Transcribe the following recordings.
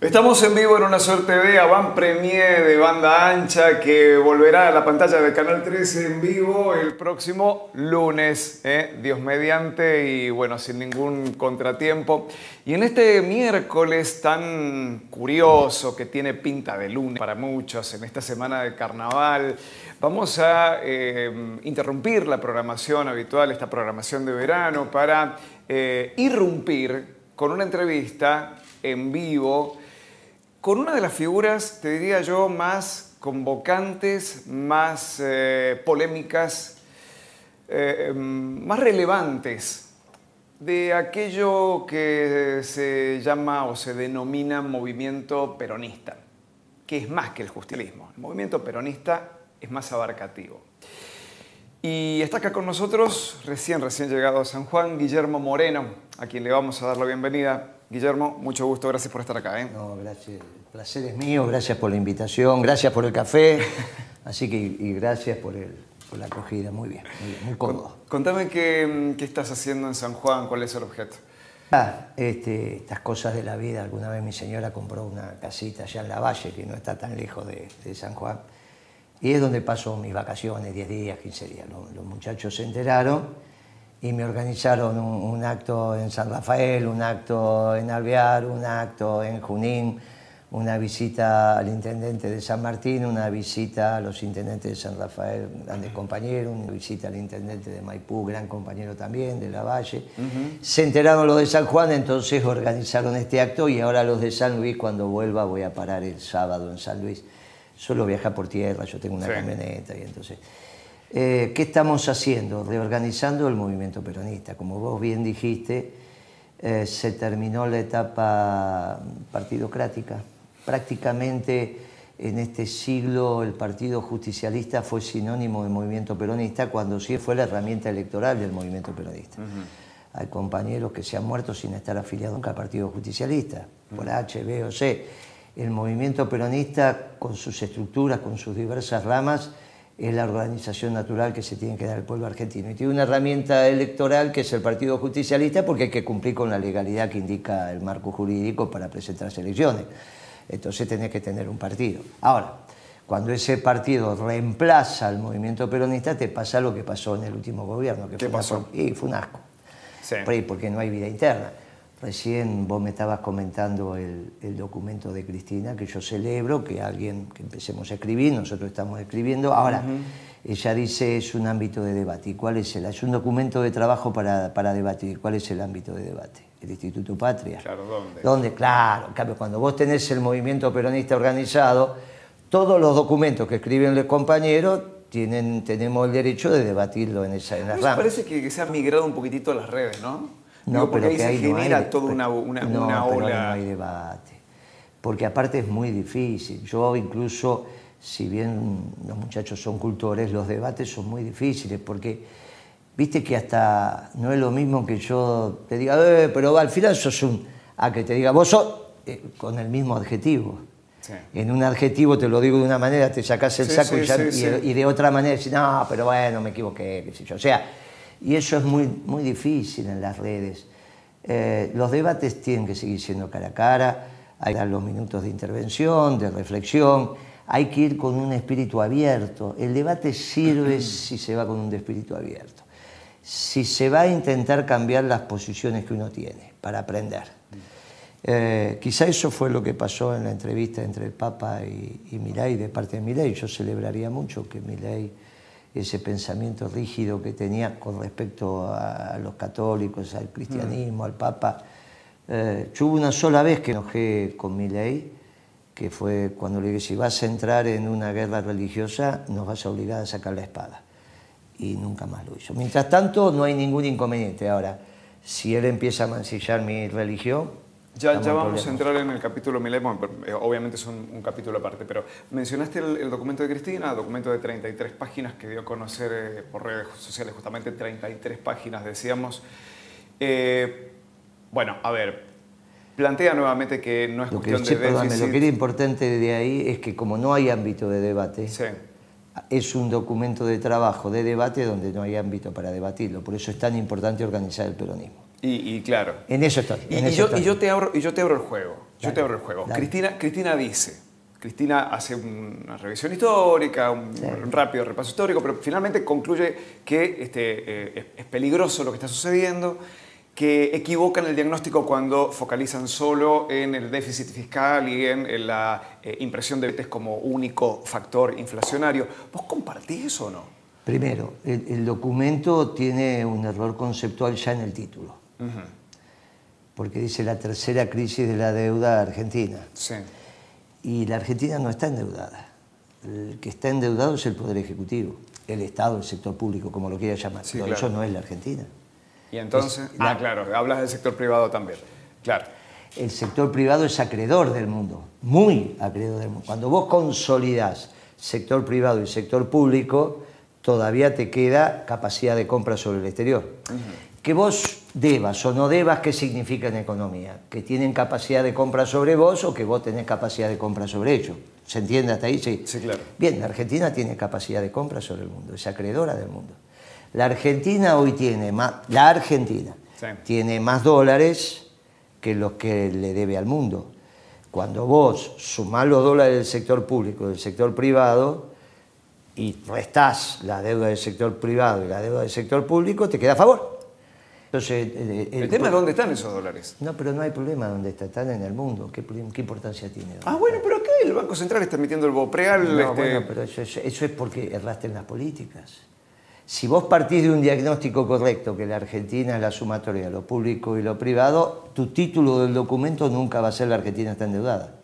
Estamos en vivo en una suerte de avant premier de banda ancha que volverá a la pantalla del Canal 13 en vivo el próximo lunes, ¿eh? Dios mediante y bueno, sin ningún contratiempo. Y en este miércoles tan curioso que tiene pinta de lunes para muchos, en esta semana de carnaval, vamos a eh, interrumpir la programación habitual, esta programación de verano, para eh, irrumpir con una entrevista en vivo con una de las figuras, te diría yo, más convocantes, más eh, polémicas, eh, más relevantes de aquello que se llama o se denomina movimiento peronista, que es más que el justicialismo. El movimiento peronista es más abarcativo. Y está acá con nosotros, recién, recién llegado a San Juan, Guillermo Moreno, a quien le vamos a dar la bienvenida. Guillermo, mucho gusto, gracias por estar acá. ¿eh? No, gracias. El placer es mío, gracias por la invitación, gracias por el café, así que y gracias por, el, por la acogida, muy bien, muy, cómodo. Contame qué, qué, estás haciendo en San Juan, cuál es el objeto. Ah, este, estas cosas de la vida, alguna vez mi señora compró una casita allá en la Valle, que no está tan lejos de, de San Juan, y es donde paso mis vacaciones, 10 días, 15 días. Los, los muchachos se enteraron y me organizaron un, acto en San Rafael, un acto en Alvear, un acto en Junín, una visita al intendente de San Martín, una visita a los intendentes de San Rafael, grandes compañeros, una visita al intendente de Maipú, gran compañero también, de La Valle. Se enteraron los de San Juan, entonces organizaron este acto y ahora los de San Luis, cuando vuelva, voy a parar el sábado en San Luis. Solo viaja por tierra, yo tengo una camioneta y entonces... Eh, ¿Qué estamos haciendo? Reorganizando el movimiento peronista. Como vos bien dijiste, eh, se terminó la etapa partidocrática. Prácticamente en este siglo el Partido Justicialista fue sinónimo de movimiento peronista cuando sí fue la herramienta electoral del movimiento peronista. Hay compañeros que se han muerto sin estar afiliados nunca al Partido Justicialista, por H, B o C. El movimiento peronista, con sus estructuras, con sus diversas ramas, es la organización natural que se tiene que dar el pueblo argentino. Y tiene una herramienta electoral que es el Partido Justicialista porque hay que cumplir con la legalidad que indica el marco jurídico para presentar elecciones. Entonces tiene que tener un partido. Ahora, cuando ese partido reemplaza al movimiento peronista, te pasa lo que pasó en el último gobierno. Que ¿Qué fue pasó? y fue un asco. Sí. Porque no hay vida interna. Recién vos me estabas comentando el, el, documento de Cristina, que yo celebro, que alguien, que empecemos a escribir, nosotros estamos escribiendo. Ahora, uh -huh. ella dice es un ámbito de debate. ¿Y cuál es el? Es un documento de trabajo para, para debatir. ¿Cuál es el ámbito de debate? El Instituto Patria. Claro, ¿dónde? ¿Dónde? Claro, en cambio, cuando vos tenés el movimiento peronista organizado, todos los documentos que escriben los compañeros tienen, tenemos el derecho de debatirlo en, esa, en las ramas. parece que, que se ha migrado un poquitito a las redes, ¿no? No, Digo, porque pero ahí que se no genera hay, toda una, una, no, una ola. no hay debate. Porque aparte es muy difícil. Yo incluso, si bien los muchachos son cultores, los debates son muy difíciles porque viste que hasta no es lo mismo que yo te diga, eh, pero al final sos un... a que te diga, vos sos eh, con el mismo adjetivo. Sí. En un adjetivo te lo digo de una manera, te sacás el Sí, saco sí, y, ya- sí, y- sí. y de otra manera decís, no, pero bueno, me equivoqué, qué sé yo. O sea, y eso es muy, muy difícil en las redes. Eh, los debates tienen que seguir siendo cara a cara, hay que dar los minutos de intervención, de reflexión, hay que ir con un espíritu abierto. El debate sirve si se va con un espíritu abierto. Si se va a intentar cambiar las posiciones que uno tiene para aprender. Eh, quizá eso fue lo que pasó en la entrevista entre el Papa y, y Milei, de parte de Milei. Yo celebraría mucho que Milei, ese pensamiento rígido que tenía con respecto a, los católicos, al cristianismo, al Papa. Eh, yo hubo una sola vez que enojé con Milei, que fue cuando le dije, si vas a entrar en una guerra religiosa, nos vas a obligar a sacar la espada. Y nunca más lo hizo. Mientras tanto, no hay ningún inconveniente. Ahora, si él empieza a mancillar mi religión, Ya, ya vamos a entrar en el capítulo Milemo, eh, obviamente es un, un capítulo aparte, pero mencionaste el, el documento de Cristina, documento de 33 páginas que dio a conocer eh, por redes sociales, justamente 33 páginas decíamos. Eh, bueno, a ver, plantea nuevamente que no es Lo que, cuestión sí, de perdóname, lo que era importante de ahí es que como no hay ámbito de debate, Sí. es un documento de trabajo, de debate, donde no hay ámbito para debatirlo. Por eso es tan importante organizar el peronismo. Y, y claro. En eso estoy. Y, en y eso yo, estoy. y yo te abro, y yo te abro el juego. yo te abro el juego. Cristina, Cristina dice, Cristina hace una revisión histórica, un, rápido repaso histórico, pero finalmente concluye que este, eh, es peligroso lo que está sucediendo, que equivocan el diagnóstico cuando focalizan solo en el déficit fiscal y en, la eh, impresión de betes como único factor inflacionario. ¿Vos compartís eso o no? Primero, el, documento tiene un error conceptual ya en el título. Porque dice la tercera crisis de la deuda argentina. Sí. Y la Argentina no está endeudada. El que está endeudado es el Poder Ejecutivo, el Estado, el sector público, como lo quiera llamar. Pero eso no es la Argentina. Y entonces, ah, claro, hablas del sector privado también. Claro. El sector privado es acreedor del mundo, muy acreedor del mundo. Cuando vos consolidás sector privado y sector público, todavía te queda capacidad de compra sobre el exterior. Que vos debas o no debas, ¿qué significa en economía? Que tienen capacidad de compra sobre vos o que vos tenés capacidad de compra sobre ellos. ¿Se entiende hasta ahí? Sí. Sí, claro. Bien, la Argentina tiene capacidad de compra sobre el mundo, es acreedora del mundo. La Argentina hoy tiene más, la Argentina tiene más dólares que los que le debe al mundo. Cuando vos sumás los dólares del sector público y del sector privado y restás la deuda del sector privado y la deuda del sector público, te queda a favor. Entonces, eh, el, tema es dónde están esos dólares. No, pero no hay problema dónde están, están en el mundo. ¿Qué, importancia tiene? Ah, bueno, pero acá el Banco Central está emitiendo el BOPREAL. No, este bueno, pero eso, eso es porque erraste en las políticas. Si vos partís de un diagnóstico correcto, que la Argentina es la sumatoria de lo público y lo privado, tu título del documento nunca va a ser la Argentina está endeudada.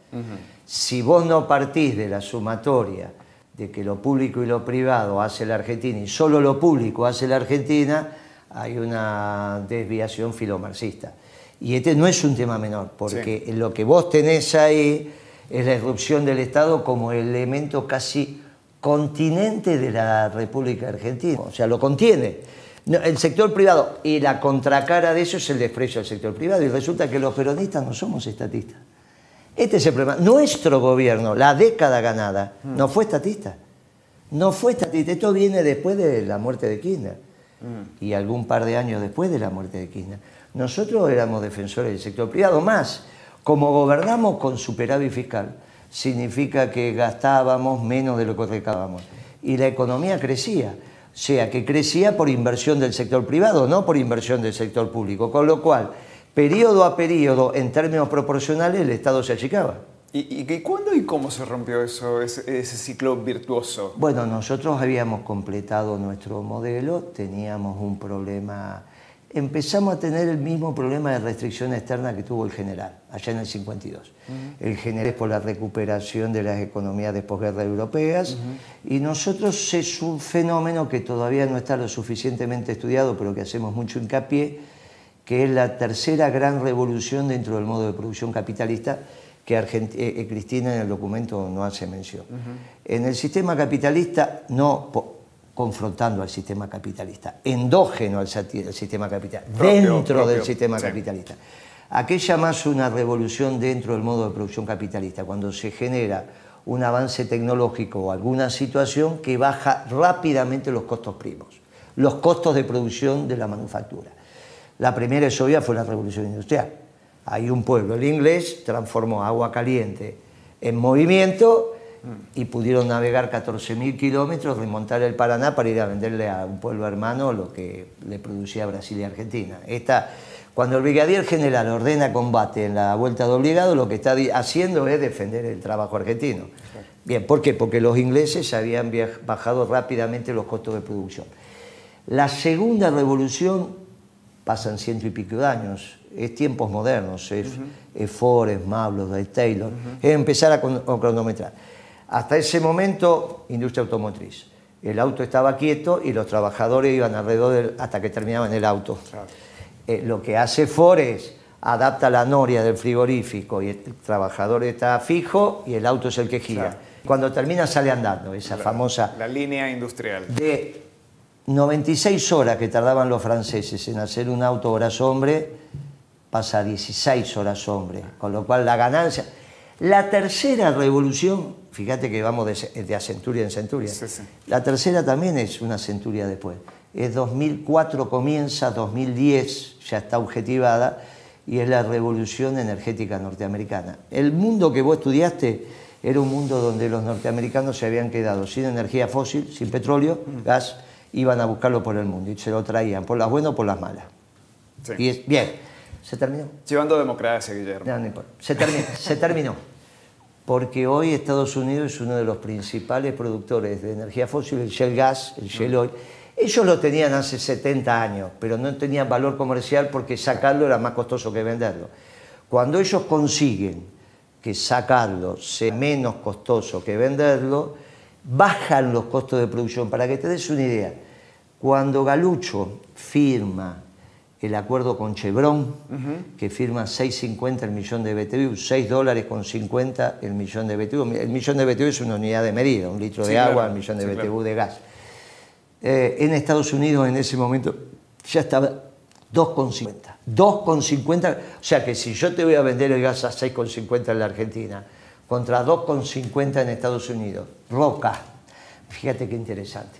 Si vos no partís de la sumatoria de que lo público y lo privado hace la Argentina y solo lo público hace la Argentina, hay una desviación filomarxista. Y este no es un tema menor, porque lo que vos tenés ahí es la irrupción del Estado como elemento casi continente de la República Argentina, o sea, lo contiene. El sector privado y la contracara de eso es el desprecio al sector privado y resulta que los peronistas no somos estatistas. Este es el problema. Nuestro gobierno, la década ganada, mm. no fue estatista. No fue estatista. Esto viene después de la muerte de Kirchner y algún par de años después de la muerte de Kirchner. Nosotros éramos defensores del sector privado, más como gobernamos con superávit fiscal, significa que gastábamos menos de lo que recabábamos. Y la economía crecía. O sea, que crecía por inversión del sector privado, no por inversión del sector público. Con lo cual, periodo a periodo, en términos proporcionales, el Estado se achicaba. ¿Y, y cuándo y cómo se rompió eso, ese, ciclo virtuoso? Bueno, nosotros habíamos completado nuestro modelo, teníamos un problema empezamos a tener el mismo problema de restricción externa que tuvo el general, allá en el 52. El general es por la recuperación de las economías de posguerra europeas y nosotros es un fenómeno que todavía no está lo suficientemente estudiado, pero que hacemos mucho hincapié, que es la tercera gran revolución dentro del modo de producción capitalista que eh, eh, Cristina en el documento no hace mención. En el sistema capitalista no confrontando al sistema capitalista, endógeno al, sistema capitalista, dentro del sistema capitalista. Aquella más una revolución dentro del modo de producción capitalista, cuando se genera un avance tecnológico o alguna situación que baja rápidamente los costos primos, los costos de producción de la manufactura. La primera es obvia fue la revolución industrial. Hay un pueblo, el inglés, transformó agua caliente en movimiento y pudieron navegar 14.000 kilómetros, remontar el Paraná para ir a venderle a un pueblo hermano lo que le producía Brasil y Argentina. Esta, cuando el brigadier general ordena combate en la vuelta de obligado, lo que está haciendo es defender el trabajo argentino. Bien, ¿por qué? Porque los ingleses habían bajado rápidamente los costos de producción. La segunda revolución pasan ciento y pico de años, es tiempos modernos, es, Ford, es Mablos, es Taylor, es empezar a cronometrar. Hasta ese momento, industria automotriz. El auto estaba quieto y los trabajadores iban alrededor hasta que terminaban el auto. Eh, lo que hace Ford es adapta la noria del frigorífico y el trabajador está fijo y el auto es el que gira. Cuando termina sale andando, esa famosa... La línea industrial. De 96 horas que tardaban los franceses en hacer un auto horas hombre, pasa a 16 horas hombre, con lo cual la ganancia... La tercera revolución, fíjate que vamos de, de a centuria en centuria, la tercera también es una centuria después. Es 2004 comienza, 2010 ya está objetivada, y es la revolución energética norteamericana. El mundo que vos estudiaste era un mundo donde los norteamericanos se habían quedado sin energía fósil, sin petróleo, gas, iban a buscarlo por el mundo y se lo traían, por las buenas o por las malas. Sí. Y es, bien, se terminó. Llevando democracia, Guillermo. No, no importa. Se terminó, se terminó. Porque hoy Estados Unidos es uno de los principales productores de energía fósil, el shell gas, el shell oil. Ellos lo tenían hace 70 años, pero no tenían valor comercial porque sacarlo era más costoso que venderlo. Cuando ellos consiguen que sacarlo sea menos costoso que venderlo, bajan los costos de producción. Para que te des una idea, cuando Galucho firma el acuerdo con Chevron, que firma 6.50 el millón de BTU, 6 dólares con 50 el millón de BTU. El millón de BTU es una unidad de medida, un litro Sí, de claro. agua, un millón de Sí, BTU claro. de gas. Eh, en Estados Unidos en ese momento ya estaba 2,50. 2,50, o sea que si yo te voy a vender el gas a 6,50 en la Argentina, contra 2,50 en Estados Unidos, Roca, fíjate qué interesante.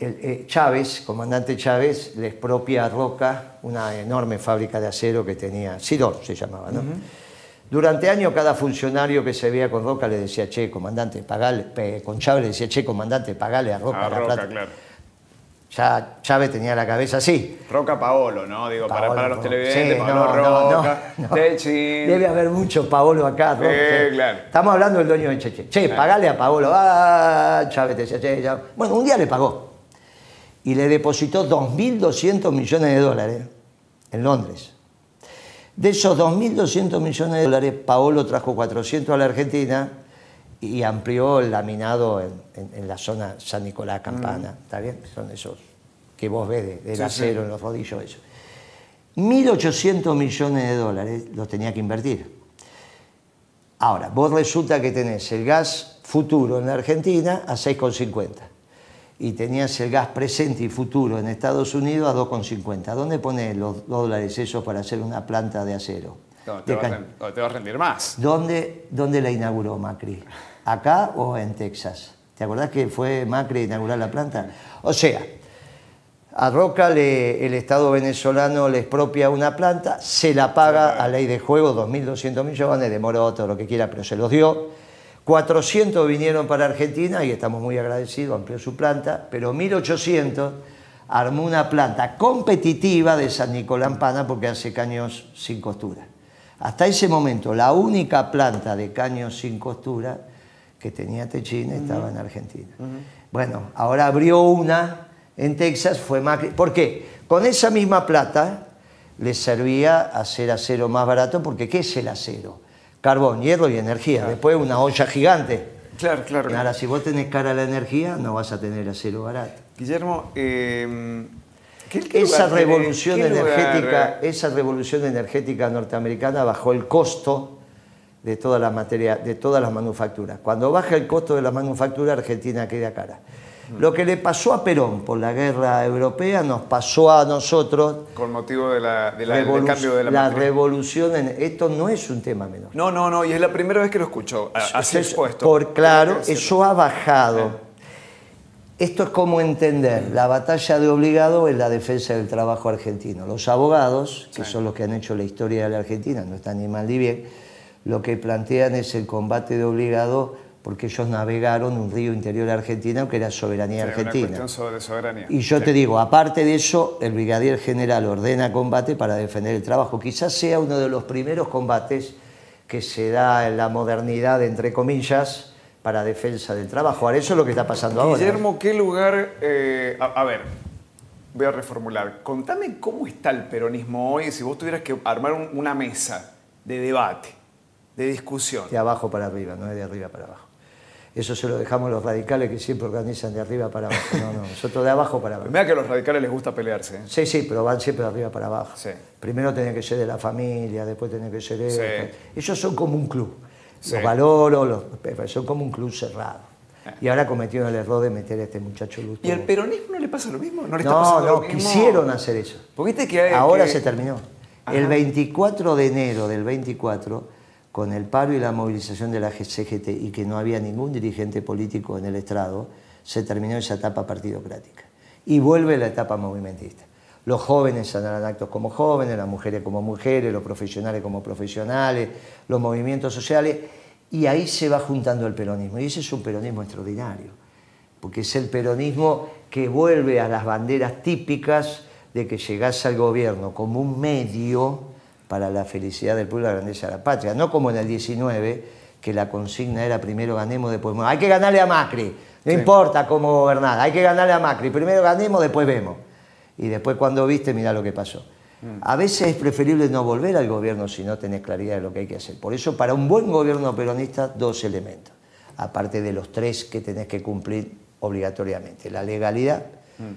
El, eh, Chávez, comandante Chávez, le expropia a Roca una enorme fábrica de acero que tenía, Sidor se llamaba, ¿no? Durante años cada funcionario que se veía con Roca le decía, che, comandante, pagale, con Chávez le decía, che, comandante, pagale a Roca A la Roca, plata. claro. Ya Chávez tenía la cabeza así. Roca Paolo, ¿no? Digo, para, Paolo, para los televidentes, Sí, Paolo no, Roca, no, no. Debe haber mucho Paolo acá. ¿no? Sí, claro. Estamos hablando del dueño de Cheche. Che, pagale a Paolo. Ah, Chávez te decía, che, ya. Bueno, un día le pagó. Y le depositó 2.200 millones de dólares en Londres. De esos 2.200 millones de dólares, Paolo trajo 400 a la Argentina y amplió el laminado en, en- en la zona San Nicolás Campana. ¿Está bien? Son esos que vos ves de- del Mm. Sí, acero sí. en los rodillos. Eso. 1.800 millones de dólares los tenía que invertir. Ahora, vos resulta que tenés el gas futuro en la Argentina a 6,50 y tenías el gas presente y futuro en Estados Unidos a 2,50. ¿Dónde pones los dólares esos para hacer una planta de acero? No, te, De va a no, te rendir más. ¿Dónde, ¿Dónde la inauguró Macri? ¿Acá o en Texas? ¿Te acordás que fue Macri a inaugurar la planta? O sea, a Roca le- el Estado venezolano le expropia una planta, se la paga a ley de juego, 2.200 millones, demoró todo lo que quiera, pero se los dio. 400 vinieron para Argentina y estamos muy agradecidos, amplió su planta, pero 1.800 armó una planta competitiva de San Nicolás Pana porque hace caños sin costura. Hasta ese momento, la única planta de caños sin costura que tenía Techín estaba en Argentina. Bueno, ahora abrió una en Texas, fue Macri. ¿Por qué? Con esa misma plata les servía hacer acero más barato, porque ¿qué es el acero? Carbón, hierro y energía. Después una olla gigante. Claro, claro. Ahora, si vos tenés cara a la energía, no vas a tener acero barato. Guillermo, eh, ¿qué- qué Esa lugar revolución energética, esa revolución energética norteamericana bajó el costo de toda la materia, de todas las manufacturas. Cuando baja el costo de la manufactura, Argentina queda cara. Lo que le pasó a Perón por la guerra europea nos pasó a nosotros Con motivo de la, de la- del cambio de la, la matriz. revolución. En, esto no es un tema menor. No, no, no, y es la primera vez que lo escucho, así Eso- expuesto. Por claro, es eso ha bajado. Esto es como entender la batalla de obligado en la defensa del trabajo argentino. Los abogados, que Sí. son los que han hecho la historia de la Argentina, no están ni mal ni bien, lo que plantean es el combate de obligado porque ellos navegaron un río interior de Argentina que era soberanía Sí, una argentina. cuestión sobre soberanía. Y yo Sí. te digo, aparte de eso, el brigadier general ordena combate para defender el trabajo. Quizás sea uno de los primeros combates que se da en la modernidad, entre comillas, para defensa del trabajo. Ahora, eso es lo que está pasando ahora. Guillermo, ¿qué lugar... eh, a, a ver, voy a reformular. Contame cómo está el peronismo hoy si vos tuvieras que armar un- una mesa de debate, de discusión. De abajo para arriba, no es de arriba para abajo. Eso se lo dejamos a los radicales que siempre organizan de arriba para abajo. No, no, nosotros de abajo para abajo. Mira que a los radicales les gusta pelearse. ¿eh? Sí, sí, pero van siempre de arriba para abajo. Sí. Primero tiene que ser de la familia, después tiene que ser. Sí. Ellos son como un club. Sí. Los valoro, los, son como un club cerrado. Y ahora cometieron el error de meter a este muchacho Lustó. ¿Y al peronismo no le pasa lo mismo? ¿No le está No, pasando no, lo mismo? quisieron hacer eso. Porque viste que hay- Ahora que- se terminó. Ajá. El 24 de enero del 24, con el paro y la movilización de la CGT y que no había ningún dirigente político en el estrado, se terminó esa etapa partidocrática. Y vuelve la etapa movimentista. Los jóvenes harán actos como jóvenes, las mujeres como mujeres, los profesionales como profesionales, los movimientos sociales, y ahí se va juntando el peronismo. Y ese es un peronismo extraordinario, porque es el peronismo que vuelve a las banderas típicas de que llegase al gobierno como un medio para la felicidad del pueblo la grandeza de la patria, no como en el 19, que la consigna era primero ganemos, después vemos. Hay que ganarle a Macri, no importa cómo gobernar, hay que ganarle a Macri, primero ganemos, después vemos. Y después cuando viste, mira lo que pasó. A veces es preferible no volver al gobierno si no tenés claridad de lo que hay que hacer. Por eso, para un buen gobierno peronista, dos elementos, aparte de los tres que tenés que cumplir obligatoriamente. La legalidad,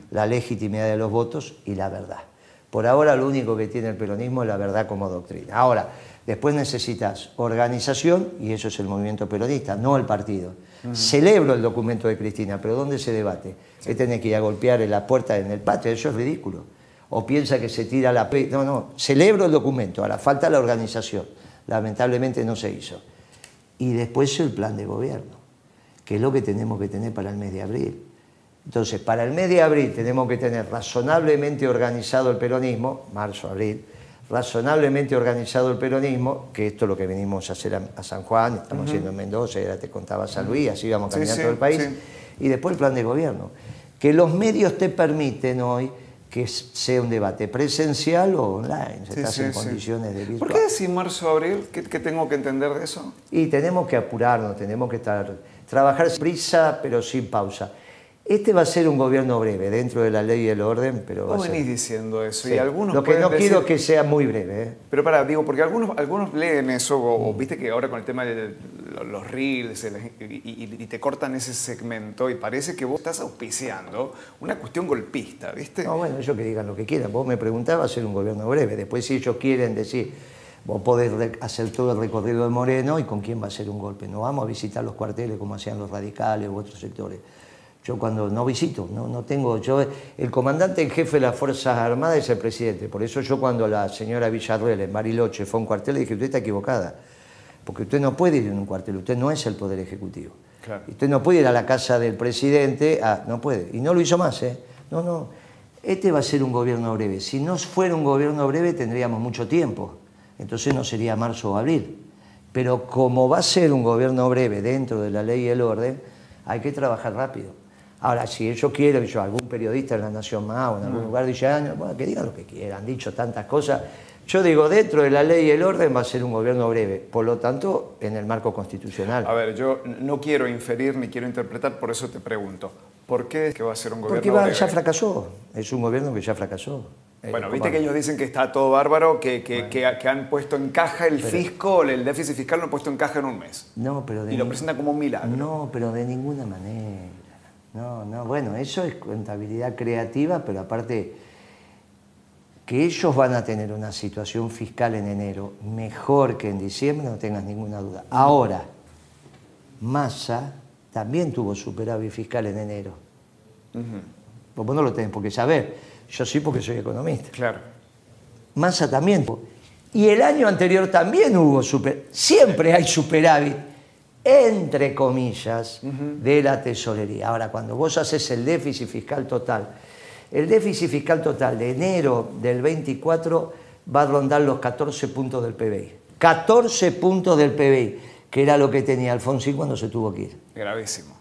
la legitimidad de los votos y la verdad. Por ahora lo único que tiene el peronismo es la verdad como doctrina. Ahora, después necesitas organización y eso es el movimiento peronista, no el partido. Celebro el documento de Cristina, pero ¿dónde se debate? ¿Qué tenés que ir a golpear en la puerta en el patio? Eso es ridículo. O piensa que se tira la... Pe no, no, celebro el documento, ahora falta la organización. Lamentablemente no se hizo. Y después el plan de gobierno, que es lo que tenemos que tener para el mes de abril. Entonces, para el mes de abril tenemos que tener razonablemente organizado el peronismo, marzo, abril, razonablemente organizado el peronismo, que esto es lo que venimos a hacer a, San Juan, estamos haciendo en Mendoza, ya te contaba San Luis, así vamos caminando todo el país, y después el plan de gobierno. Que los medios te permiten hoy que sea un debate presencial o online, si estás en condiciones de virtual. ¿Por qué decir marzo-abril? ¿Qué, ¿Qué, tengo que entender de eso? Y tenemos que apurarnos, tenemos que estar, trabajar prisa pero sin pausa. Este va a ser un gobierno breve, dentro de la ley y el orden, pero Vos venís diciendo eso y algunos Lo que no quiero es que sea muy breve. ¿eh? Pero para, digo, porque algunos, algunos leen eso, o, viste que ahora con el tema de los reels y, te cortan ese segmento y parece que vos estás auspiciando una cuestión golpista, ¿viste? No, bueno, ellos que digan lo que quieran. Vos me preguntabas hacer un gobierno breve. Después si ellos quieren decir, vos podés hacer todo el recorrido de Moreno y con quién va a ser un golpe. No vamos a visitar los cuarteles como hacían los radicales u otros sectores. Yo cuando no visito, no, no tengo, yo, el comandante en jefe de las Fuerzas Armadas es el presidente, por eso yo cuando la señora Villarruel en Bariloche fue a un cuartel le dije, usted está equivocada, porque usted no puede ir en un cuartel, usted no es el Poder Ejecutivo. Usted no puede ir a la casa del presidente, ah, no puede, y no lo hizo más, ¿eh? No, no, este va a ser un gobierno breve, si no fuera un gobierno breve tendríamos mucho tiempo, entonces no sería marzo o abril, pero como va a ser un gobierno breve dentro de la ley y el orden, hay que trabajar rápido. Ahora, si ellos quieren, yo, algún periodista en La Nación Más o en algún mm. lugar dice, ah, bueno, que digan lo que quieran, han dicho tantas cosas. Yo digo, dentro de la ley y el orden va a ser un gobierno breve, por lo tanto, en el marco constitucional. A ver, yo no quiero inferir ni quiero interpretar, por eso te pregunto, ¿por qué es que va a ser un gobierno Porque breve? ya fracasó, es un gobierno que ya fracasó. Bueno, eh, viste que ellos dicen que está todo bárbaro, que, que, que, han puesto en caja el fisco, el déficit fiscal lo han puesto en caja en un mes. No, pero y lo presentan como un milagro. No, pero de ninguna manera. No, no, bueno, eso es contabilidad creativa, pero aparte que ellos van a tener una situación fiscal en enero mejor que en diciembre, no tengas ninguna duda. Ahora, Massa también tuvo superávit fiscal en enero. Vos no lo tenés por qué saber. Yo sí porque soy economista. Claro. Massa también. Y el año anterior también hubo superávit. Siempre hay superávit entre comillas, de la tesorería. Ahora, cuando vos haces el déficit fiscal total, el déficit fiscal total de enero del 24 va a rondar los 14 puntos del PBI. 14 puntos del PBI, que era lo que tenía Alfonsín cuando se tuvo que ir. Gravísimo.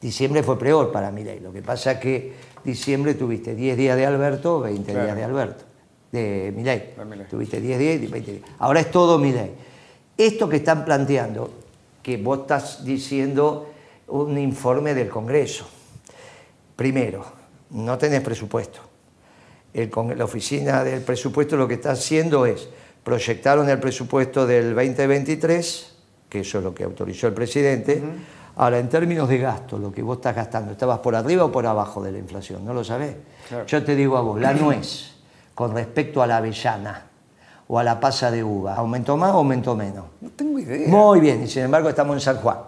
Diciembre fue peor para Milei. Lo que pasa es que diciembre tuviste 10 días de Alberto, 20 días de Alberto. De. Tuviste 10 días y 20 días. Ahora es todo Milei. Esto que están planteando que vos estás diciendo un informe del Congreso. Primero, no tenés presupuesto. El, la oficina del presupuesto lo que está haciendo es, proyectaron el presupuesto del 2023, que eso es lo que autorizó el presidente, ahora en términos de gasto, lo que vos estás gastando, ¿estabas por arriba o por abajo de la inflación? ¿No lo sabés? Yo te digo a vos, la nuez, con respecto a la avellana, o a la pasa de uva? ¿Aumentó más o aumentó menos? No tengo idea. Muy bien, y sin embargo estamos en San Juan.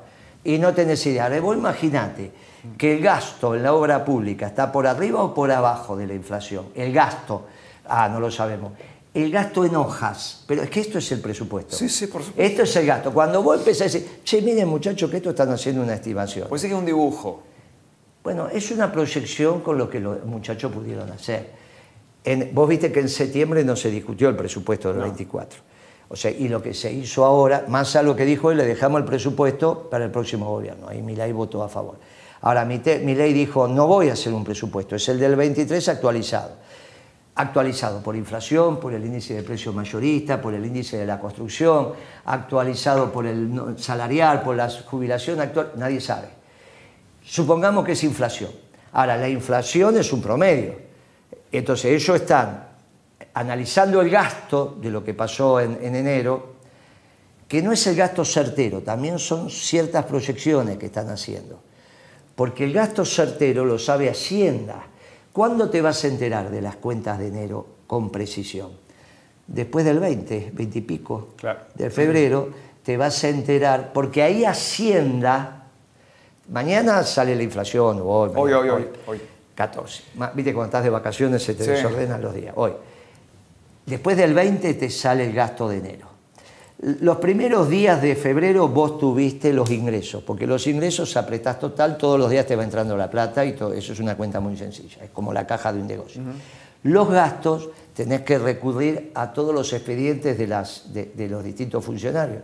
Y no tenés idea. Ahora vos imaginate que el gasto en la obra pública está por arriba o por abajo de la inflación. El gasto, ah, no lo sabemos. El gasto en hojas, pero es que esto es el presupuesto. Sí, sí, por supuesto. Esto es el gasto. Cuando vos empezás a decir, che, miren muchachos que esto están haciendo una estimación. Pues sí que es un dibujo. Bueno, es una proyección con lo que los muchachos pudieron hacer En- vos viste que en septiembre no se discutió el presupuesto del 24. O sea, y lo que se hizo ahora, más a lo que dijo él, le dejamos el presupuesto para el próximo gobierno. Ahí Milei votó a favor. Ahora, Milei dijo, no voy a hacer un presupuesto, es el del 23 actualizado. Actualizado por inflación, por el índice de precios mayorista, por el índice de la construcción, actualizado por el salarial, por la jubilación actual, nadie sabe. Supongamos que es inflación. Ahora, la inflación es un promedio. Entonces, ellos están analizando el gasto de lo que pasó en, en enero, que no es el gasto certero, también son ciertas proyecciones que están haciendo. Porque el gasto certero lo sabe Hacienda. ¿Cuándo te vas a enterar de las cuentas de enero con precisión? Después del 20, 20 y pico Claro. de febrero, te vas a enterar, porque ahí Hacienda, mañana sale la inflación, hoy, Hoy, hoy, hoy, hoy. 14. Ma- Viste, cuando estás de vacaciones se te Sí. desordenan los días. Hoy. Después del 20 te sale el gasto de enero. Los primeros días de febrero vos tuviste los ingresos, porque los ingresos apretás total, todos los días te va entrando la plata y todo, eso es una cuenta muy sencilla, es como la caja de un negocio. Los gastos tenés que recurrir a todos los expedientes de, las, de, de los distintos funcionarios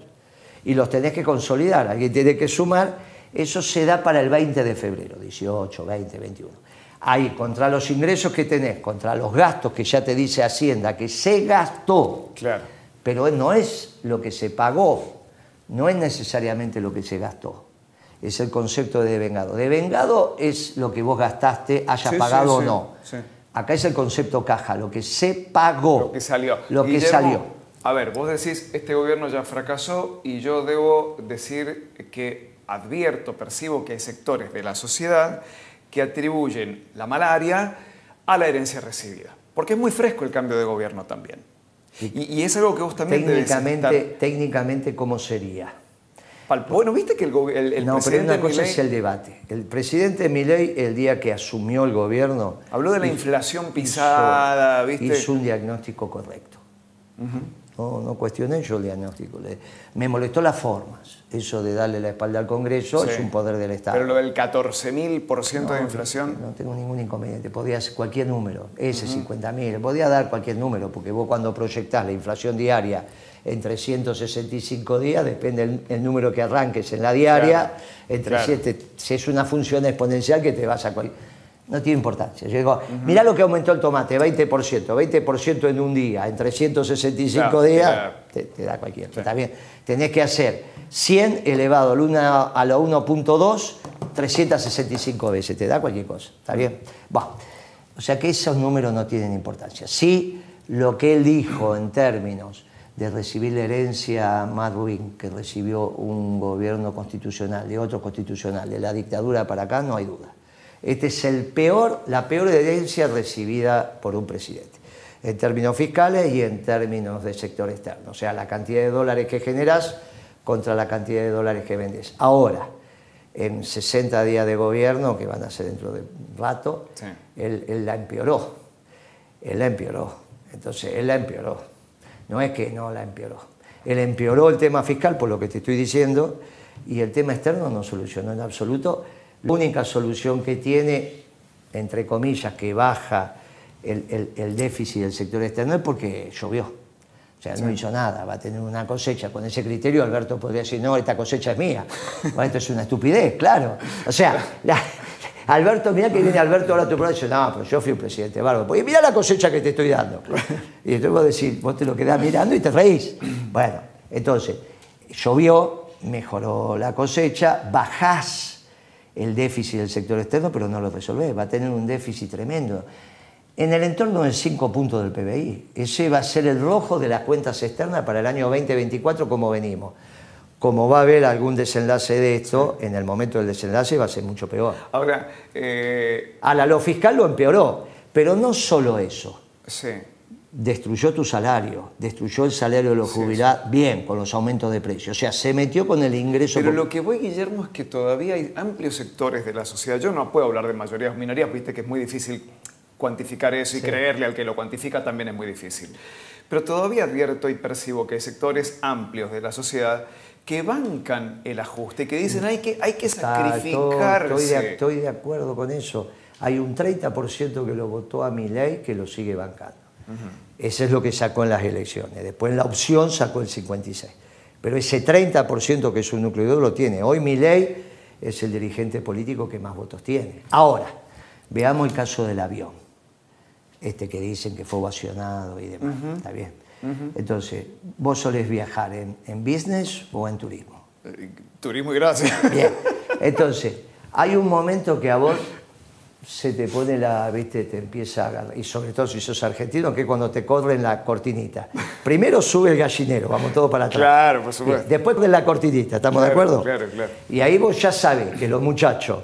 y los tenés que consolidar, alguien tiene que sumar, eso se da para el 20 de febrero, 18, 20, 21. Ahí, contra los ingresos que tenés, contra los gastos que ya te dice Hacienda, que se gastó, Claro. pero no es lo que se pagó, no es necesariamente lo que se gastó. Es el concepto de devengado. Devengado es lo que vos gastaste, hayas Sí, pagado sí, o no. sí. Acá es el concepto caja, lo que se pagó. Lo que salió. Lo que Guillermo, salió. A ver, vos decís, este gobierno ya fracasó y yo debo decir que advierto, percibo que hay sectores de la sociedad que atribuyen la malaria a la herencia recibida. Porque es muy fresco el cambio de gobierno también. Y, y es algo que vos también debes Técnicamente, estar técnicamente, ¿cómo sería? Bueno, viste que el, el, el no, pero presidente una cosa es el debate. El presidente Milei, el día que asumió el gobierno, habló de la inflación pisada, hizo, ¿viste? hizo un diagnóstico correcto. No, no cuestioné yo el diagnóstico. me molestó las formas. Eso de darle la espalda al Congreso es un poder del Estado. Pero lo del 14.000% de inflación. No tengo ningún inconveniente. Podía hacer cualquier número, ese 50.000, podía dar cualquier número, porque vos cuando proyectás la inflación diaria en 365 días, depende el, el número que arranques en la diaria, Claro, entre claro. siete- si es una función exponencial que te vas a... cual- No tiene importancia. Llegó, Mirá lo que aumentó el tomate, 20%, 20% en un día, en 365 Claro, días, claro. te, te da cualquier. Está bien. Tenés que hacer 100 elevado al 1 a la 1.2, 365 veces. Te da cualquier cosa. ¿Está bien? Bueno, o sea que esos números no tienen importancia. Sí, lo que él dijo en términos de recibir la herencia ruin que recibió un gobierno constitucional, de otro constitucional, de la dictadura para acá, no hay duda. Este es el peor, la peor herencia recibida por un presidente, en términos fiscales y en términos de sector externo. O sea, la cantidad de dólares que generas contra la cantidad de dólares que vendes. Ahora, en 60 días de gobierno, que van a ser dentro de un rato, Sí. él, él la empeoró. Él la empeoró. Entonces, él la empeoró. No es que no la empeoró. Él empeoró el tema fiscal, por lo que te estoy diciendo, y el tema externo no solucionó en absoluto. La única solución que tiene, entre comillas, que baja el, el- el déficit del sector externo es porque llovió. O sea, no hizo nada, va a tener una cosecha. Con ese criterio, Alberto podría decir, no, esta cosecha es mía. Bueno, esto es una estupidez, claro. O sea, la- Alberto, mira que viene Alberto ahora a tu programa y dice, no, pero yo fui un presidente bárbaro. Pues mira la cosecha que te estoy dando. Y entonces vos decís, vos te lo quedás mirando y te reís. Bueno, entonces, llovió, mejoró la cosecha, bajás el déficit del sector externo, pero no lo resolvés, va a tener un déficit tremendo. En el entorno del 5 puntos del PBI. Ese va a ser el rojo de las cuentas externas para el año 2024 como venimos. Como va a haber algún desenlace de esto, en el momento del desenlace va a ser mucho peor. Ahora, eh, A la lo fiscal lo empeoró, pero no solo eso. sí. Destruyó tu salario, destruyó el salario de los jubilados, bien, con los aumentos de precios. O sea, se metió con el ingreso. Pero por- lo que voy, Guillermo, es que todavía hay amplios sectores de la sociedad. Yo no puedo hablar de mayorías o minorías, viste que es muy difícil cuantificar eso y creerle al que lo cuantifica también es muy difícil. Pero todavía advierto y percibo que hay sectores amplios de la sociedad que bancan el ajuste, que dicen hay que, hay que sacrificarse. Estoy, de, estoy de acuerdo con eso. Hay un 30% que lo votó a mi ley que lo sigue bancando. Eso es lo que sacó en las elecciones. Después en la opción sacó el 56%. Pero ese 30% que es un núcleo duro lo tiene. Hoy mi ley es el dirigente político que más votos tiene. Ahora, veamos el caso del avión. Este que dicen que fue ovacionado y demás. Está bien. Entonces, ¿vos solés viajar en, en business o en turismo? Eh, turismo y gracias. Bien. Entonces, hay un momento que a vos se te pone la, viste, te empieza a agarrar, y sobre todo si sos argentino, que cuando te corren la cortinita. Primero sube el gallinero, vamos todos para atrás. Claro, por supuesto. Después de la cortinita, ¿estamos de acuerdo? Claro, claro. Y ahí vos ya sabes que los muchachos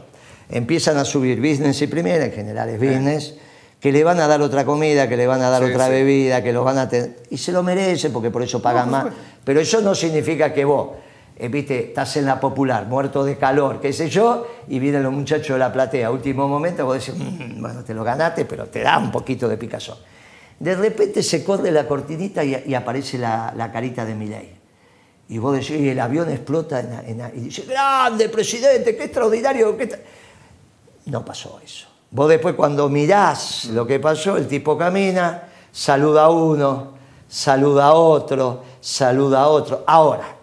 empiezan a subir business y primera, en general es business, que le van a dar otra comida, que le van a dar otra bebida, que los van a tener... Y se lo merecen porque por eso pagan más. Pero eso no significa que vos eh, viste, estás en la popular, muerto de calor, qué sé yo, y vienen los muchachos de la platea, último momento, vos decís, "Mm, bueno, te lo ganaste, pero te da un poquito de picazón. De repente se corre la cortinita y, aparece la, la carita de Milei. Y vos decís, y el avión explota y dice, grande presidente, qué extraordinario. Qué tra-". No pasó eso. Vos después cuando mirás lo que pasó, el tipo camina, saluda a uno, saluda a otro, saluda a otro. Ahora,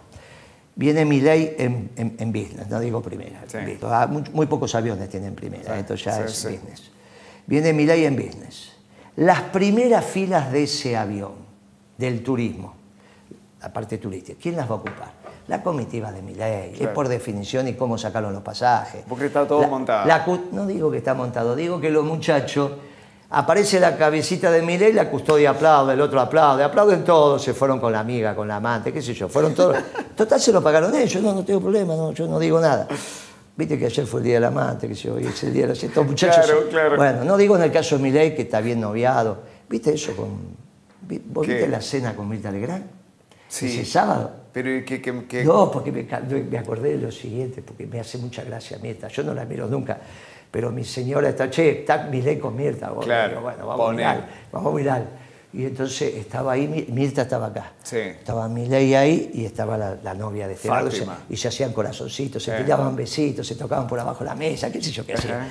viene mi ley en, en- en business, no digo primera. Sí. Ah, Muy, muy pocos aviones tienen primera, Sí, esto ya sí, es business. Viene mi ley en business. Las primeras filas de ese avión, del turismo, la parte turística, ¿quién las va a ocupar? La comitiva de mi ley, es Claro. por definición y cómo sacaron los pasajes. Porque está todo La- montado. la no digo que está montado, digo que los muchachos, aparece la cabecita de Milei, la custodia aplaude, el otro aplaude, aplauden todos, se fueron con la amiga, con la amante, qué sé yo, fueron todos. Total, se lo pagaron ellos, no, no tengo problema, no, yo no digo nada. Viste que ayer fue el día del amante, que sé yo, hoy es el día de los estos muchachos. Claro, claro. Bueno, no digo en el caso de Milei, que está bien noviado. ¿Viste eso con. ¿Vos ¿Qué? viste la cena con Mirta Legrand? Sí. Ese sábado. Pero ¿y qué, qué- qué- No, porque me acordé de lo siguiente, porque me hace mucha gracia Mirta. Yo no la miro nunca, pero mi señora está, che, está Milei con Mirta. Bueno, Claro, bueno, vamos a poné. mirar, vamos a mirar. Y entonces estaba ahí, Mi- Mirta estaba acá. Sí. Estaba Milei ahí y estaba la, la novia de lado, se-. Y se hacían corazoncitos, se Eh. tiraban besitos, se tocaban por abajo de la mesa, qué sé yo qué Ajá. hacían.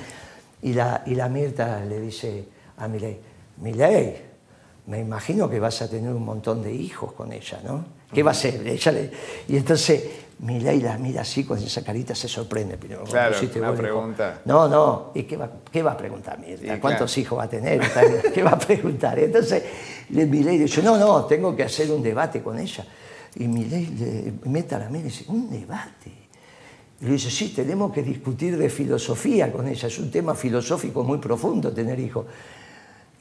Y la, y la Mirta le dice a Milei, Milei, me imagino que vas a tener un montón de hijos con ella, ¿no? ¿Qué va a hacer? Ella le- Y entonces Milei la mira así con esa carita, se sorprende. Pero, ¿cómo Claro, una pregunta. No, no. ¿Y qué va, qué va a preguntar Mirta? ¿Cuántos claro. hijos va a tener? ¿Qué va a preguntar? Entonces le Milei dice, no, no, tengo que hacer un debate con ella. Y Milei le mete a la mira y dice, ¿un debate? Y le dice, sí, tenemos que discutir de filosofía con ella. Es un tema filosófico muy profundo tener hijos.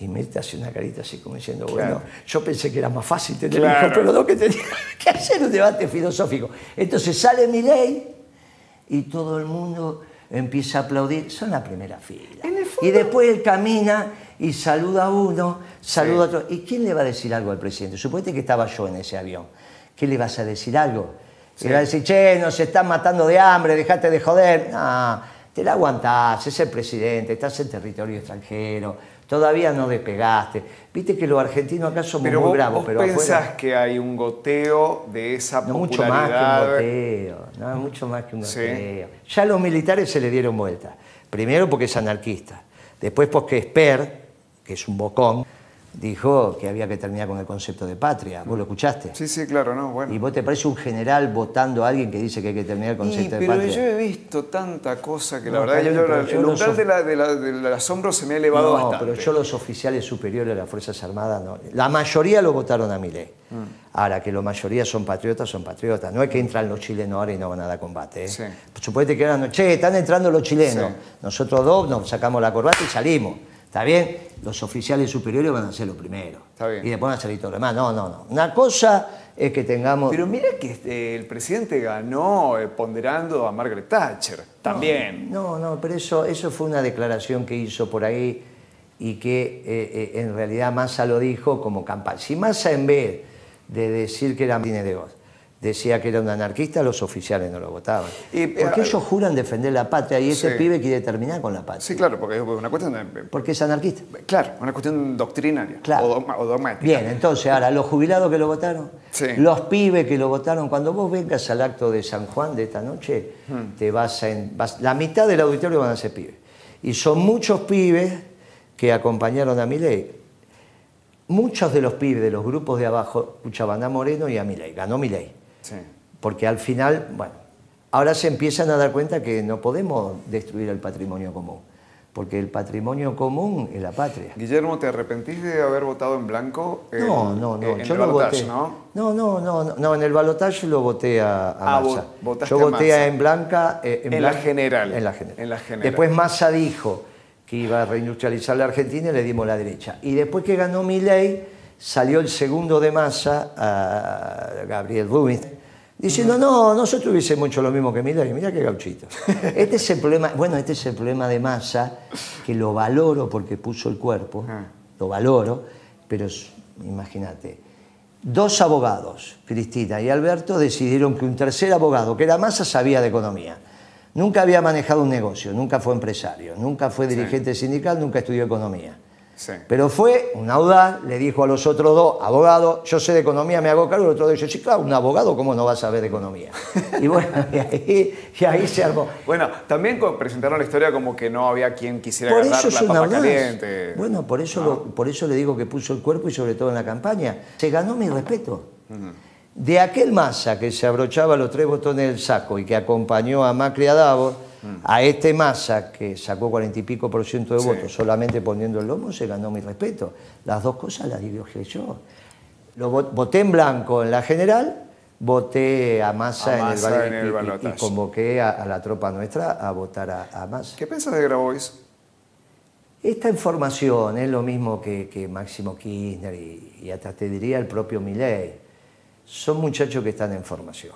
Y Mirta hace una carita así como diciendo, Claro. bueno, yo pensé que era más fácil tener Claro. hijos, pero no que tenía que hacer un debate filosófico. Entonces sale Milei y todo el mundo empieza a aplaudir. Son la primera fila. Y después él camina y saluda a uno, saluda a otro. ¿Y quién le va a decir algo al presidente? Suponete que estaba yo en ese avión. ¿Qué le vas a decir algo? Le va a decir, che, nos están matando de hambre, dejate de joder. No, te la aguantás, es el presidente, estás en territorio extranjero, todavía no despegaste. Viste que los argentinos acá somos Pero muy vos, bravos, vos pero pensás afuera... que hay un goteo de esa No mucho más que un goteo, no mucho más que un Sí. goteo. Ya los militares se le dieron vuelta. Primero porque es anarquista, después porque Esper, que es un bocón, dijo que había que terminar con el concepto de patria. ¿Vos lo escuchaste? Sí, sí, claro, ¿no? Bueno. ¿Y vos te parece un general votando a alguien que dice que hay que terminar el Y, concepto de pero patria? yo he visto tanta cosa que la No, verdad yo- bien, yo- pero yo el lo umbral sof- de la- de la- del asombro se me ha elevado no, bastante. pero yo los oficiales superiores de las Fuerzas Armadas no. La mayoría lo votaron a Milei. Mm. Ahora, que la mayoría son patriotas, son patriotas. No es que entran los chilenos ahora y no van a dar combate. ¿eh? Sí. Suponete que eran, che, están entrando los chilenos. Sí. Nosotros dos nos sacamos la corbata y salimos. ¿Está bien? Los oficiales superiores van a ser los primeros. Está bien. Y después van a salir todo lo demás. No, no, no. Una cosa es que tengamos... Pero mira que este, el presidente ganó eh, ponderando a Margaret Thatcher. También. No, no, pero eso, eso fue una declaración que hizo por ahí y que eh, eh, en realidad Massa lo dijo como campaña. Si Massa en vez de decir que era Martínez de Oz, decía que era un anarquista, los oficiales no lo votaban. Y, porque eh, ellos juran defender la patria y ese Sí. pibe quiere terminar con la patria. Sí, claro, porque es una cuestión de- Porque es anarquista. Claro, una cuestión doctrinaria Claro. o, dogma- o dogmática. Bien, entonces ahora los jubilados que lo votaron, Sí. los pibes que lo votaron, cuando vos vengas al acto de San Juan de esta noche, Hmm. te vas a, vas- la mitad del auditorio van a ser pibes. Y son muchos pibes que acompañaron a Milei. Muchos de los pibes de los grupos de abajo escuchaban a Moreno y a Milei. Ganó Milei. Sí. Porque al final, bueno, ahora se empiezan a dar cuenta que no podemos destruir el patrimonio común. Porque el patrimonio común es la patria. Guillermo, ¿te arrepentís de haber votado en blanco? en- No, no, no. en yo el no voté. ¿no? No, no, no, no, no, En el balotaje lo voté a, a Ah, Massa. Yo a voté Massa. en blanca. eh, En la blanca- general. En la general. En la general. Después Massa dijo que iba a reindustrializar la Argentina y le dimos la derecha. Y después que ganó Milei, salió el segundo de Massa, a Gabriel Rubin, diciendo, no, nosotros hubiésemos hecho lo mismo que Milei. Mira qué gauchito. Este es el problema, bueno, este es el problema de Massa, que lo valoro porque puso el cuerpo, Ah. lo valoro, pero imagínate, dos abogados, Cristina y Alberto, decidieron que un tercer abogado, que era Massa, sabía de economía. Nunca había manejado un negocio, nunca fue empresario, nunca fue dirigente sindical, nunca estudió economía. Sí. Pero fue un audaz, le dijo a los otros dos abogados, yo sé de economía, me hago cargo, el otro dijo, sí, claro, un abogado, ¿cómo no va a saber de economía? Y bueno, y ahí, y ahí se armó. Bueno, también presentaron la historia como que no había quien quisiera Por agarrar la papa caliente. Bueno, por eso, lo- por eso le digo que puso el cuerpo y sobre todo en la campaña. Se ganó mi respeto. De aquel masa que se abrochaba los tres botones del saco y que acompañó a Macri a Davos, a este masa que sacó cuarenta y pico por ciento de Sí. votos solamente poniendo el lomo, se ganó mi respeto. Las dos cosas las digo yo. Lo voté en blanco en la general, voté a Massa, A en, Massa el, bal- en el y- y- y, balotaje. convoqué a, a la tropa nuestra a votar a, a Massa. ¿Qué piensas de Grabois? Esta información es lo mismo que, que Máximo Kirchner y, y hasta te diría el propio Milei. Son muchachos que están en formación.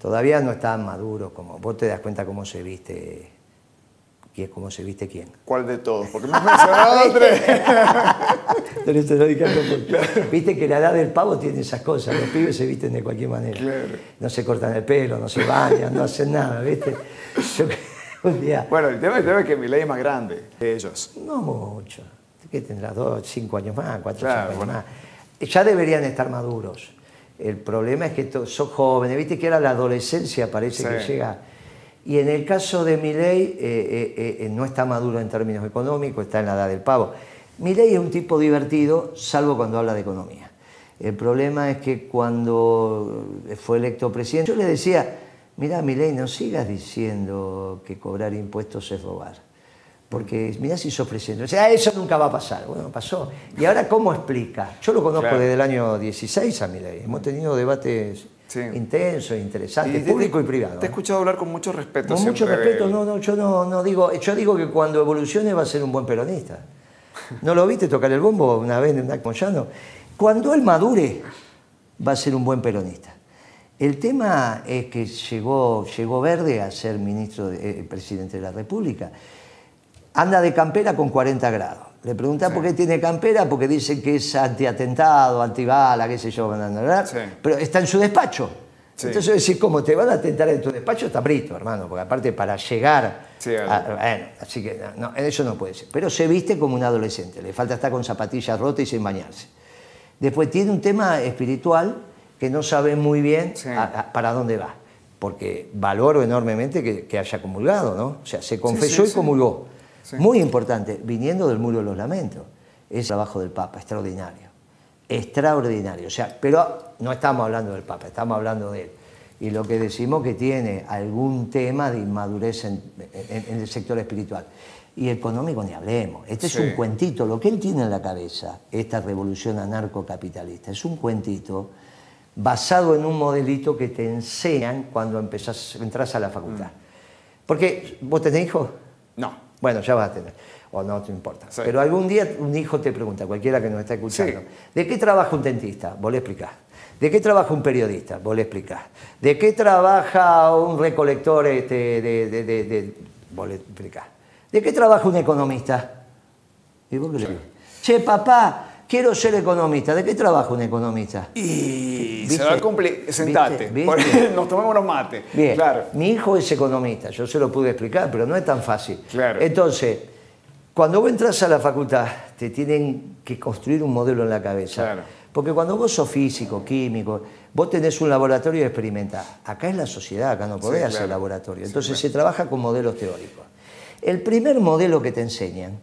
Todavía no están maduros como vos te das cuenta cómo se viste quién, cómo se viste quién. ¿Cuál de todos? Porque me has mencionado tres. Viste que la edad del pavo tiene esas cosas. Los pibes se visten de cualquier manera. Claro. No se cortan el pelo, no se bañan, no hacen nada, ¿viste? Yo un día Bueno, el tema, el tema es que mi ley es más grande que ellos. No mucho. ¿Qué tendrá? Dos, cinco años más, cuatro, Claro, cinco años bueno. más. Ya deberían estar maduros. El problema es que son jóvenes. Viste que ahora la adolescencia parece que llega. Y en el caso de Milei, eh, eh, eh, no está maduro en términos económicos, está en la edad del pavo. Milei es un tipo divertido, salvo cuando habla de economía. El problema es que cuando fue electo presidente, yo le decía, mira, Milei, no sigas diciendo que cobrar impuestos es robar. Porque mirá si sos presidente. O sea, eso nunca va a pasar. Bueno, pasó. ¿Y ahora cómo explica? Yo lo conozco Claro. desde el año 16 a Milei. Hemos tenido debates Sí. intensos, interesantes, te- público y privado. Te he ¿eh? escuchado hablar con mucho respeto. Con mucho siempre respeto, no, no, yo no, no digo, yo digo que cuando evolucione va a ser un buen peronista. ¿No lo viste tocar el bombo una vez en un acto llano? Cuando él madure, va a ser un buen peronista. El tema es que llegó, llegó Verde a ser ministro, de- eh, presidente de la República. Anda de campera con 40 grados. Le preguntás por qué tiene campera, porque dicen que es antiatentado, antibala, qué sé yo, bla, Sí. pero está en su despacho. Sí. Entonces decís, como te van a atentar en tu despacho, está brito, hermano, porque aparte para llegar... Sí, a- bueno, así que no, eso no puede ser. Pero se viste como un adolescente, le falta estar con zapatillas rotas y sin bañarse. Después tiene un tema espiritual que no sabe muy bien Sí. a- a- para dónde va. Porque valoro enormemente que, que haya comulgado, ¿no? O sea, se confesó sí, y sí. comulgó. Sí. Muy importante, viniendo del muro de los lamentos. Es trabajo del Papa, extraordinario. Extraordinario. O sea, pero no estamos hablando del Papa, estamos hablando de él. Y lo que decimos que tiene algún tema de inmadurez en, en- en el sector espiritual. Y económico ni hablemos. Este Sí. es un cuentito. Lo que él tiene en la cabeza, esta revolución anarcocapitalista, es un cuentito basado en un modelito que te enseñan cuando empezás, entras a la facultad. Porque, ¿vos tenés hijos? No. Bueno, ya vas a tener, o no te importa. Sí. Pero algún día un hijo te pregunta, cualquiera que nos está escuchando, Sí. ¿de qué trabaja un dentista? Vos le explicás. ¿De qué trabaja un periodista? Vos le explicás. ¿De qué trabaja un recolector este, de, de- de- de- Vos le explicás. ¿De qué trabaja un economista? ¿Y vos qué le decís? Che, papá, quiero ser economista. ¿De qué trabaja un economista? Y ¿Viste? se va a cumplir. Sentate. Nos tomamos unos mates. Bien, Claro. mi hijo es economista, yo se lo pude explicar, pero no es tan fácil. Claro. Entonces, cuando vos entras a la facultad, te tienen que construir un modelo en la cabeza. Claro. Porque cuando vos sos físico, químico, vos tenés un laboratorio y experimentás. Acá es la sociedad, acá no podés Sí, hacer laboratorio. Entonces se trabaja con modelos teóricos. El primer modelo que te enseñan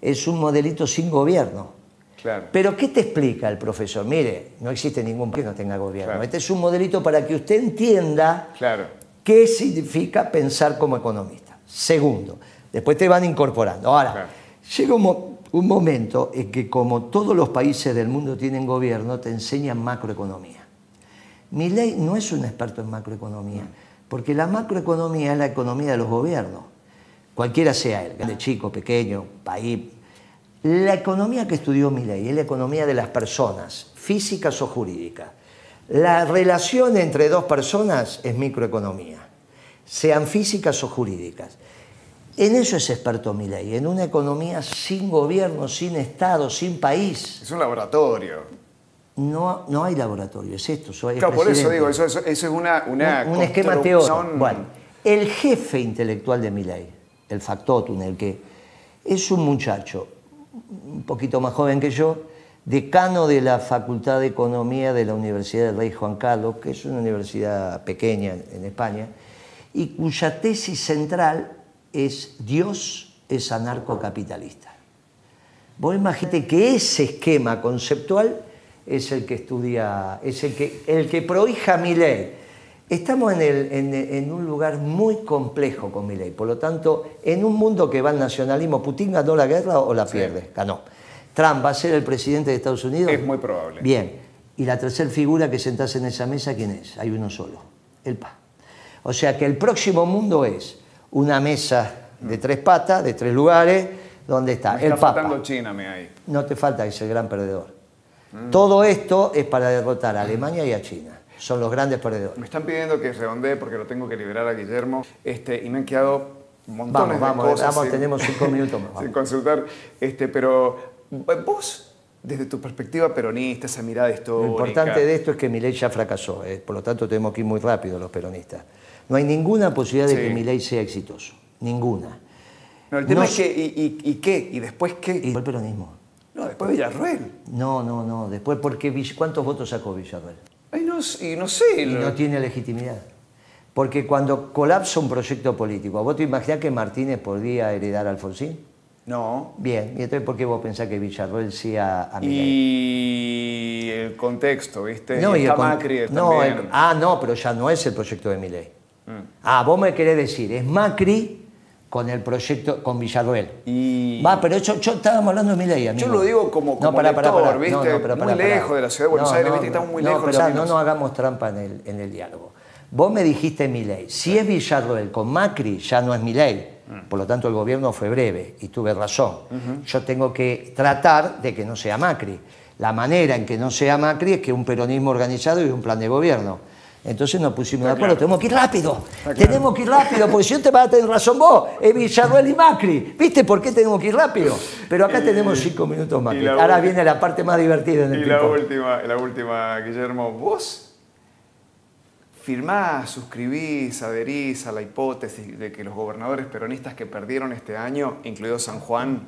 es un modelito sin gobierno. Claro. Pero ¿qué te explica el profesor? Mire, no existe ningún país que no tenga gobierno. Claro. Este es un modelito para que usted entienda Claro. qué significa pensar como economista. Segundo, después te van incorporando. Ahora, llega un, mo- un momento en que como todos los países del mundo tienen gobierno, te enseñan macroeconomía. Mi ley no es un experto en macroeconomía, porque la macroeconomía es la economía de los gobiernos, cualquiera sea él, grande, chico, pequeño, país. La economía que estudió mi ley es la economía de las personas, físicas o jurídicas. La relación entre dos personas es microeconomía, sean físicas o jurídicas. En eso es experto mi ley, en una economía sin gobierno, sin Estado, sin país. Es un laboratorio. No, no hay laboratorio, es esto. soy Claro, por eso digo, eso, eso- eso es una, una un, un esquema teórico. Bueno, el jefe intelectual de mi ley, el factotum, el que es un muchacho un poquito más joven que yo, decano de la Facultad de Economía de la Universidad del Rey Juan Carlos, que es una universidad pequeña en, España, y cuya tesis central es Dios es anarcocapitalista. Vos imaginate que ese esquema conceptual es el que estudia, es el que, el que prohija mi ley. Estamos en, el- en- en un lugar muy complejo con mi ley. Por lo tanto, en un mundo que va al nacionalismo, ¿Putin ganó la guerra o la pierde? Ganó. ¿Trump va a ser el presidente de Estados Unidos? Es muy probable. Bien. ¿Y la tercera figura que sentás en esa mesa quién es? Hay uno solo, el PA. O sea que el próximo mundo es una mesa de tres patas, de tres lugares, donde está Me el está Papa. faltando China, me ahí. No te falta, es el gran perdedor. Mm. Todo esto es para derrotar a Alemania y a China. Son los grandes perdedores. Me están pidiendo que redondee porque lo tengo que liberar a Guillermo este, y me han quedado montones Vamos, de vamos, cosas vamos, sin- tenemos cinco minutos más. sin consultar. Este, pero eh, vos, desde tu perspectiva peronista, esa mirada histórica... Lo importante de esto es que mi ley ya fracasó, eh, por lo tanto tenemos que ir muy rápido los peronistas. No hay ninguna posibilidad de Sí. que mi ley sea exitoso. Ninguna. No, el tema No es que, ¿y, y, y qué? ¿Y después qué? Y el peronismo. No, después Villarruel. No, no, no. Después, porque ¿cuántos votos sacó Villarreal? Ay, no, y no sé. Y no tiene legitimidad. Porque cuando colapsa un proyecto político, ¿vos te imaginás que Martínez podría heredar a Alfonsín? No. Bien, ¿y entonces por qué vos pensás que Villarroel sí a, a? Y el contexto, ¿viste? No, y y el con- Macri no, el- ah, no, pero ya no es el proyecto de Milei. Mm. Ah, vos me querés decir, es Macri con el proyecto, con Villarroel. Y- Va, pero yo, yo estábamos hablando de Milei, amigo. Yo lo digo como- como pará, pará, lector, pará. ¿viste? pero Muy lejos de la ciudad de Buenos Aires, ¿viste? Estamos muy lejos No, pará, caminos. no nos hagamos trampa en el, en el diálogo. Vos me dijiste Milei. Si es Villarroel con Macri, ya no es Milei. Mm. Por lo tanto, el gobierno fue breve y tuve razón. Yo tengo que tratar de que no sea Macri. La manera en que no sea Macri es que un peronismo organizado y un plan de gobierno. Entonces nos pusimos de acuerdo, claro. tenemos que ir rápido, claro. tenemos que ir rápido, porque si no te vas a tener razón vos, es Villarroel y Macri. ¿Viste por qué tenemos que ir rápido? Pero acá tenemos cinco minutos más. Ahora viene la parte más divertida en el Y la última, la última, Guillermo, vos firmás, suscribís, adherís a la hipótesis de que los gobernadores peronistas que perdieron este año, incluido San Juan,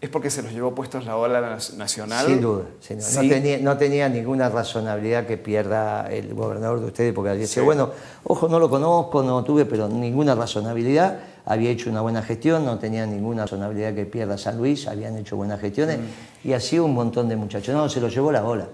es porque se los llevó puestos la ola nacional. Sin duda, sin duda. Sí. No, tenía, no tenía ninguna razonabilidad que pierda el gobernador de ustedes, porque dice, Sí. bueno, ojo, no lo conozco, no tuve, pero ninguna razonabilidad. Había hecho una buena gestión, no tenía ninguna razonabilidad que pierda San Luis, habían hecho buenas gestiones, Mm. y así un montón de muchachos. No, se lo llevó la ola.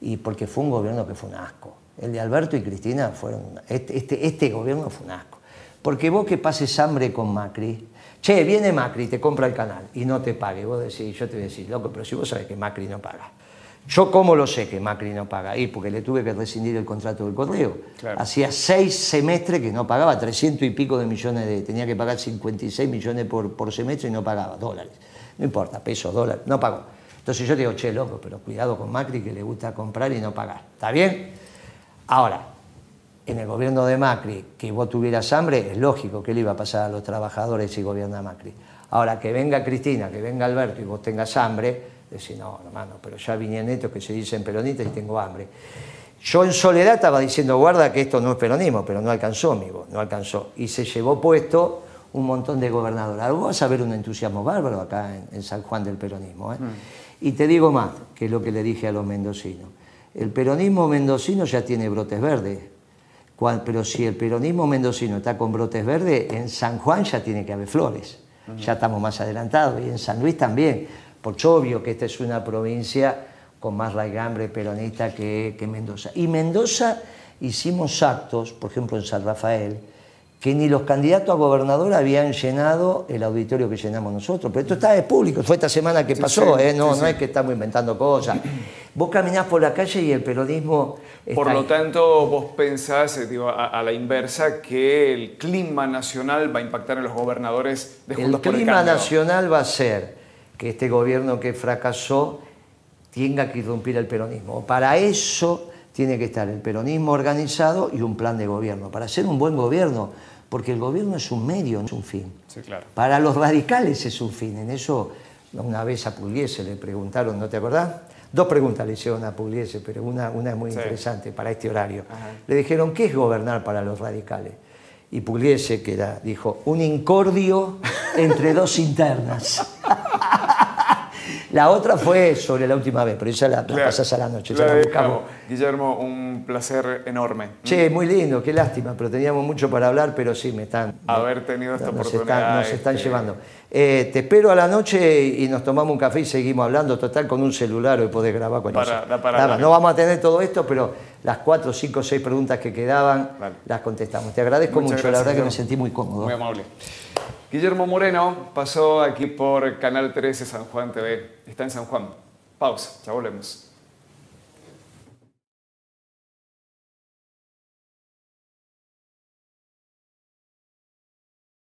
Y porque fue un gobierno que fue un asco. El de Alberto y Cristina fueron. Este, este, este gobierno fue un asco. Porque vos que pases hambre con Macri, che, viene Macri, te compra el canal y no te pague. Vos decís, yo te voy a decir, loco, pero si vos sabés que Macri no paga. Yo, ¿cómo lo sé que Macri no paga? Y porque le tuve que rescindir el contrato del correo. Claro. Hacía seis semestres que no pagaba, 300 y pico de millones de. tenía que pagar 56 millones por, por semestre y no pagaba, dólares. No importa, pesos, dólares, no pagó. Entonces yo digo, che, loco, pero cuidado con Macri que le gusta comprar y no pagar. ¿Está bien? Ahora, en el gobierno de Macri, que vos tuvieras hambre, es lógico que le iba a pasar a los trabajadores si gobierna Macri. Ahora, que venga Cristina, que venga Alberto y vos tengas hambre, Decir, no, hermano, pero ya vinieron estos que se dicen peronistas y tengo hambre. Yo en soledad estaba diciendo, guarda que esto no es peronismo, pero no alcanzó, amigo, no alcanzó. Y se llevó puesto un montón de gobernadores. Algo vas a ver un entusiasmo bárbaro acá en, San Juan del peronismo. ¿eh? Mm. Y te digo más, que es lo que le dije a los mendocinos. El peronismo mendocino ya tiene brotes verdes. Pero si el peronismo mendocino está con brotes verdes, en San Juan ya tiene que haber flores. Ya estamos más adelantados. Y en San Luis también. Por obvio que esta es una provincia con más raigambre peronista que, que Mendoza. Y Mendoza hicimos actos, por ejemplo en San Rafael, que ni los candidatos a gobernador habían llenado el auditorio que llenamos nosotros. Pero esto está de público, fue esta semana que pasó, ¿eh? no, no es que estamos inventando cosas. Vos caminás por la calle y el peronismo... por lo tanto, vos pensás, eh, digo, a, la inversa, que el clima nacional va a impactar en los gobernadores de Juntos El clima nacional va a ser que este gobierno que fracasó tenga que irrumpir el peronismo. Para eso tiene que estar el peronismo organizado y un plan de gobierno, para ser un buen gobierno, porque el gobierno es un medio, no es un fin. Para los radicales es un fin, en eso una vez a Pugliese le preguntaron, ¿no te acordás? Dos preguntas le hicieron a Pugliese, pero una, una es muy interesante para este horario. Le dijeron, ¿qué es gobernar para los radicales? Y Pugliese, que era, dijo, un incordio entre dos internas. La otra fue sobre la última vez, pero esa la, la pasás a la noche. Guillermo, un placer enorme. Che, muy lindo, qué lástima, pero teníamos mucho para hablar, pero sí, me están... Haber tenido esta oportunidad. nos están este, llevando. Eh, te espero a la noche y nos tomamos un café y seguimos hablando, total, con un celular y podés grabar con para, eso. no vamos a tener todo esto, pero las cuatro, cinco, seis preguntas que quedaban las contestamos. Te agradezco mucho, la verdad que me sentí muy cómodo. Muy amable. Guillermo Moreno pasó aquí por Canal 13 San Juan TV. Está en San Juan. Pausa, ya volvemos.